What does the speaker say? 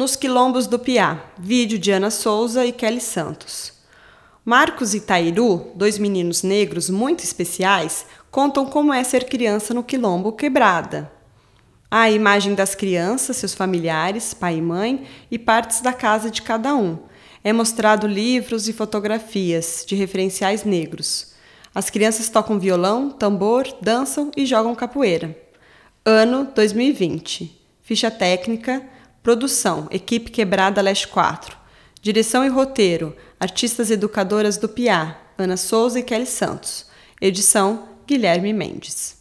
Nos Quilombos do Piá, vídeo de Ana Souza e Kelly Santos. Marcos e Tairu, dois meninos negros muito especiais, contam como é ser criança no Quilombo Quebrada. Há a imagem das crianças, seus familiares, pai e mãe e partes da casa de cada um. É mostrado livros e fotografias de referenciais negros. As crianças tocam violão, tambor, dançam e jogam capoeira. Ano 2020. Ficha técnica Produção: Equipe Quebrada Leste 4. Direção e roteiro: Artistas educadoras do Piá, Ana Souza e Kelly Santos. Edição: Guilherme Mendes.